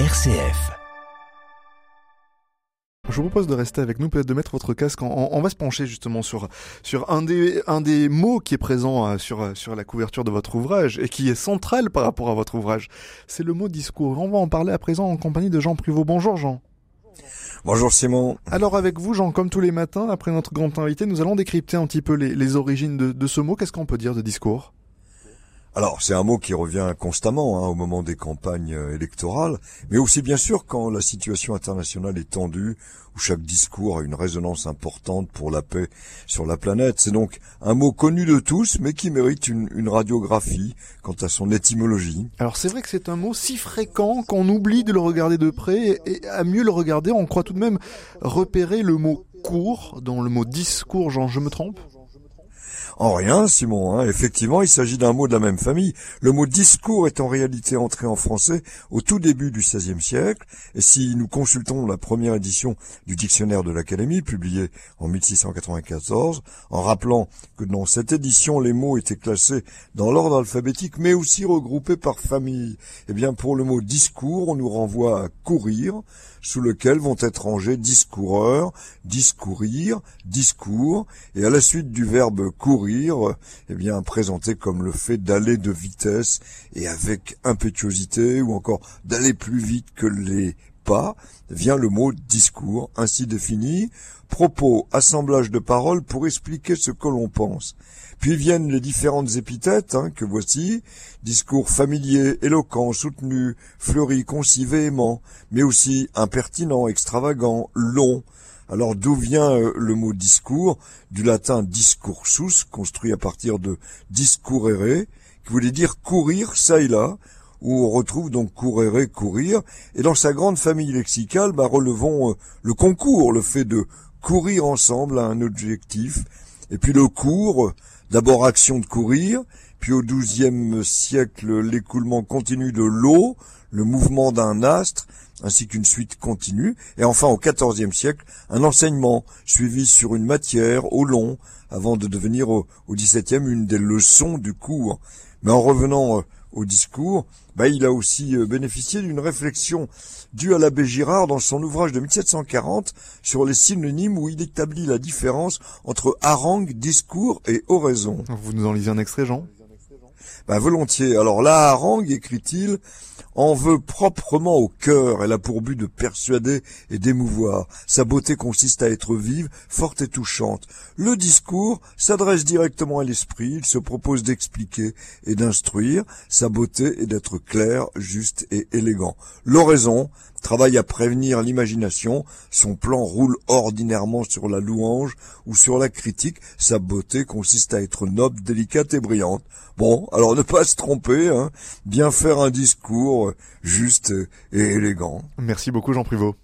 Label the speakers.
Speaker 1: RCF.
Speaker 2: Je vous propose de rester avec nous, peut-être de mettre votre casque. On, on va se pencher justement sur, sur un, des, un des mots qui est présent euh, sur, euh, sur la couverture de votre ouvrage et qui est central par rapport à votre ouvrage. C'est le mot discours. On va en parler à présent en compagnie de Jean Privot. Bonjour Jean.
Speaker 3: Bonjour Simon.
Speaker 2: Alors avec vous Jean, comme tous les matins, après notre grand invité, nous allons décrypter un petit peu les, les origines de, de ce mot. Qu'est-ce qu'on peut dire de discours?
Speaker 3: Alors, c'est un mot qui revient constamment hein, au moment des campagnes euh, électorales, mais aussi bien sûr quand la situation internationale est tendue, où chaque discours a une résonance importante pour la paix sur la planète. C'est donc un mot connu de tous, mais qui mérite une, une radiographie quant à son étymologie.
Speaker 2: Alors c'est vrai que c'est un mot si fréquent qu'on oublie de le regarder de près, et à mieux le regarder, on croit tout de même repérer le mot cours, dans le mot discours, Jean, je me trompe
Speaker 3: en rien, Simon. Hein. Effectivement, il s'agit d'un mot de la même famille. Le mot discours est en réalité entré en français au tout début du XVIe siècle. Et si nous consultons la première édition du dictionnaire de l'Académie, publiée en 1694, en rappelant que dans cette édition, les mots étaient classés dans l'ordre alphabétique, mais aussi regroupés par famille, eh bien, pour le mot discours, on nous renvoie à courir, sous lequel vont être rangés discoureur, discourir, discours, et à la suite du verbe courir, eh bien présenté comme le fait d'aller de vitesse et avec impétuosité, ou encore d'aller plus vite que les pas, vient le mot discours, ainsi défini, propos, assemblage de paroles pour expliquer ce que l'on pense. Puis viennent les différentes épithètes hein, que voici, discours familier, éloquent, soutenu, fleuri, concis, véhément, mais aussi impertinent, extravagant, long. Alors d'où vient euh, le mot discours? Du latin discursus, construit à partir de discourere, qui voulait dire courir ça et là, où on retrouve donc courere, courir, et dans sa grande famille lexicale, bah, relevons euh, le concours, le fait de courir ensemble à un objectif, et puis le cours, d'abord action de courir, puis au XIIe siècle l'écoulement continu de l'eau, le mouvement d'un astre, ainsi qu'une suite continue, et enfin au XIVe siècle un enseignement suivi sur une matière au long, avant de devenir au, XVIIe une des leçons du cours. Mais en revenant euh, au discours, bah, il a aussi euh, bénéficié d'une réflexion due à l'abbé Girard dans son ouvrage de 1740 sur les synonymes où il établit la différence entre harangue, discours et oraison.
Speaker 2: Vous nous en lisez un extrait, Jean?
Speaker 3: Bah, volontiers. Alors la harangue, écrit-il, en veut proprement au cœur. Elle a pour but de persuader et d'émouvoir. Sa beauté consiste à être vive, forte et touchante. Le discours s'adresse directement à l'esprit. Il se propose d'expliquer et d'instruire. Sa beauté est d'être clair, juste et élégant. L'oraison travaille à prévenir l'imagination. Son plan roule ordinairement sur la louange ou sur la critique. Sa beauté consiste à être noble, délicate et brillante. Bon, alors ne pas se tromper, hein. bien faire un discours juste et élégant.
Speaker 2: Merci beaucoup Jean Privot.